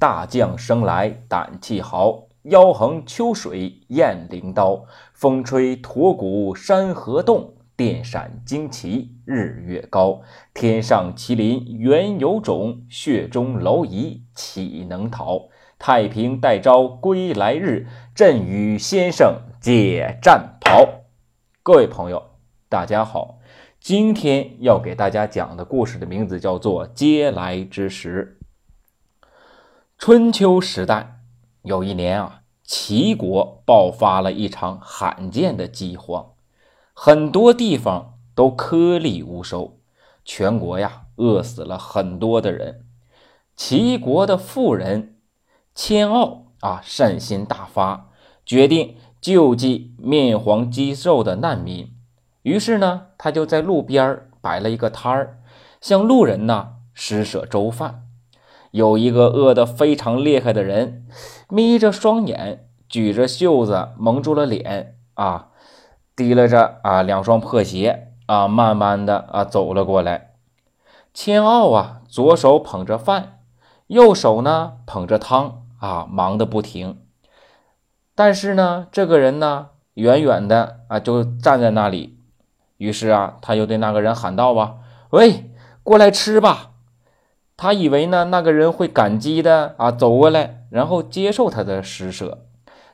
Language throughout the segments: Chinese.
大将生来胆气豪，腰横秋水雁翎刀。风吹驼骨山河动，电闪旌旗日月高。天上麒麟原有种，血中蝼蚁岂能逃？太平待招归来日，朕与先生解战袍。各位朋友，大家好。今天要给大家讲的故事的名字叫做《嗟来之食》。春秋时代，有一年啊，齐国爆发了一场罕见的饥荒，很多地方都颗粒无收，全国呀饿死了很多的人。齐国的妇人千傲啊，善心大发，决定救济面黄肌瘦的难民。于是呢，他就在路边摆了一个摊儿，向路人呢施舍粥饭。有一个饿得非常厉害的人，眯着双眼，举着袖子蒙住了脸，啊，提拉着啊两双破鞋，啊，慢慢的啊走了过来。千奥啊，左手捧着饭，右手呢捧着汤，啊，忙得不停。但是呢，这个人呢，远远的啊就站在那里。于是啊，他又对那个人喊道：“啊，喂，过来吃吧。”他以为呢，那个人会感激的啊，走过来，然后接受他的施舍。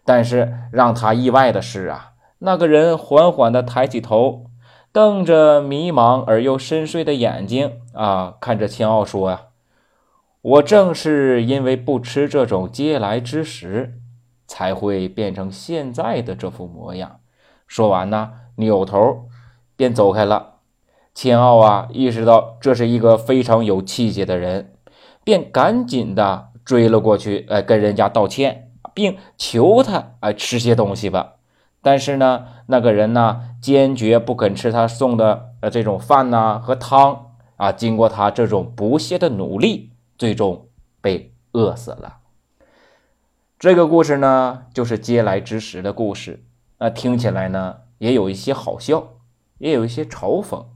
但是让他意外的是啊，那个人缓缓的抬起头，瞪着迷茫而又深邃的眼睛啊，看着千奥说：“呀，我正是因为不吃这种嗟来之食，才会变成现在的这副模样。”说完呢，扭头。便走开了。千奥啊，意识到这是一个非常有气节的人，便赶紧的追了过去，呃，跟人家道歉，并求他，哎，吃些东西吧。但是呢，那个人呢，坚决不肯吃他送的呃这种饭呐和汤啊。经过他这种不懈的努力，最终被饿死了。这个故事呢，就是嗟来之食的故事。那听起来呢，也有一些好笑。也有一些嘲讽，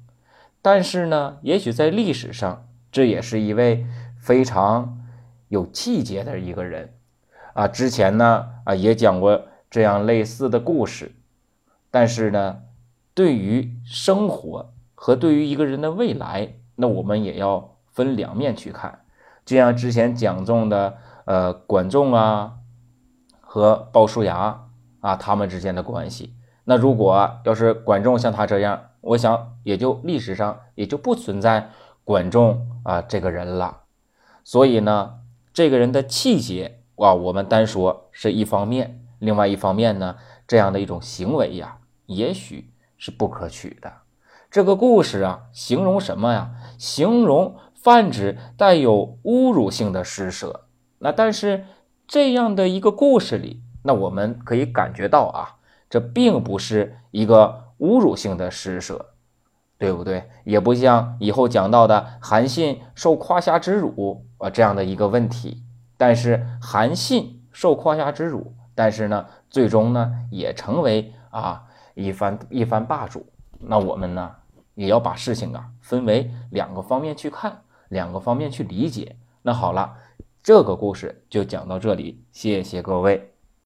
但是呢，也许在历史上，这也是一位非常有气节的一个人啊。之前呢，啊也讲过这样类似的故事，但是呢，对于生活和对于一个人的未来，那我们也要分两面去看。就像之前讲中的呃管仲啊和鲍叔牙啊他们之间的关系。那如果要是管仲像他这样，我想也就历史上也就不存在管仲啊这个人了。所以呢，这个人的气节啊，我们单说是一方面，另外一方面呢，这样的一种行为呀，也许是不可取的。这个故事啊，形容什么呀？形容泛指带有侮辱性的施舍。那但是这样的一个故事里，那我们可以感觉到啊。这并不是一个侮辱性的施舍，对不对？也不像以后讲到的韩信受胯下之辱啊这样的一个问题。但是韩信受胯下之辱，但是呢，最终呢也成为啊一番一番霸主。那我们呢也要把事情啊分为两个方面去看，两个方面去理解。那好了，这个故事就讲到这里，谢谢各位。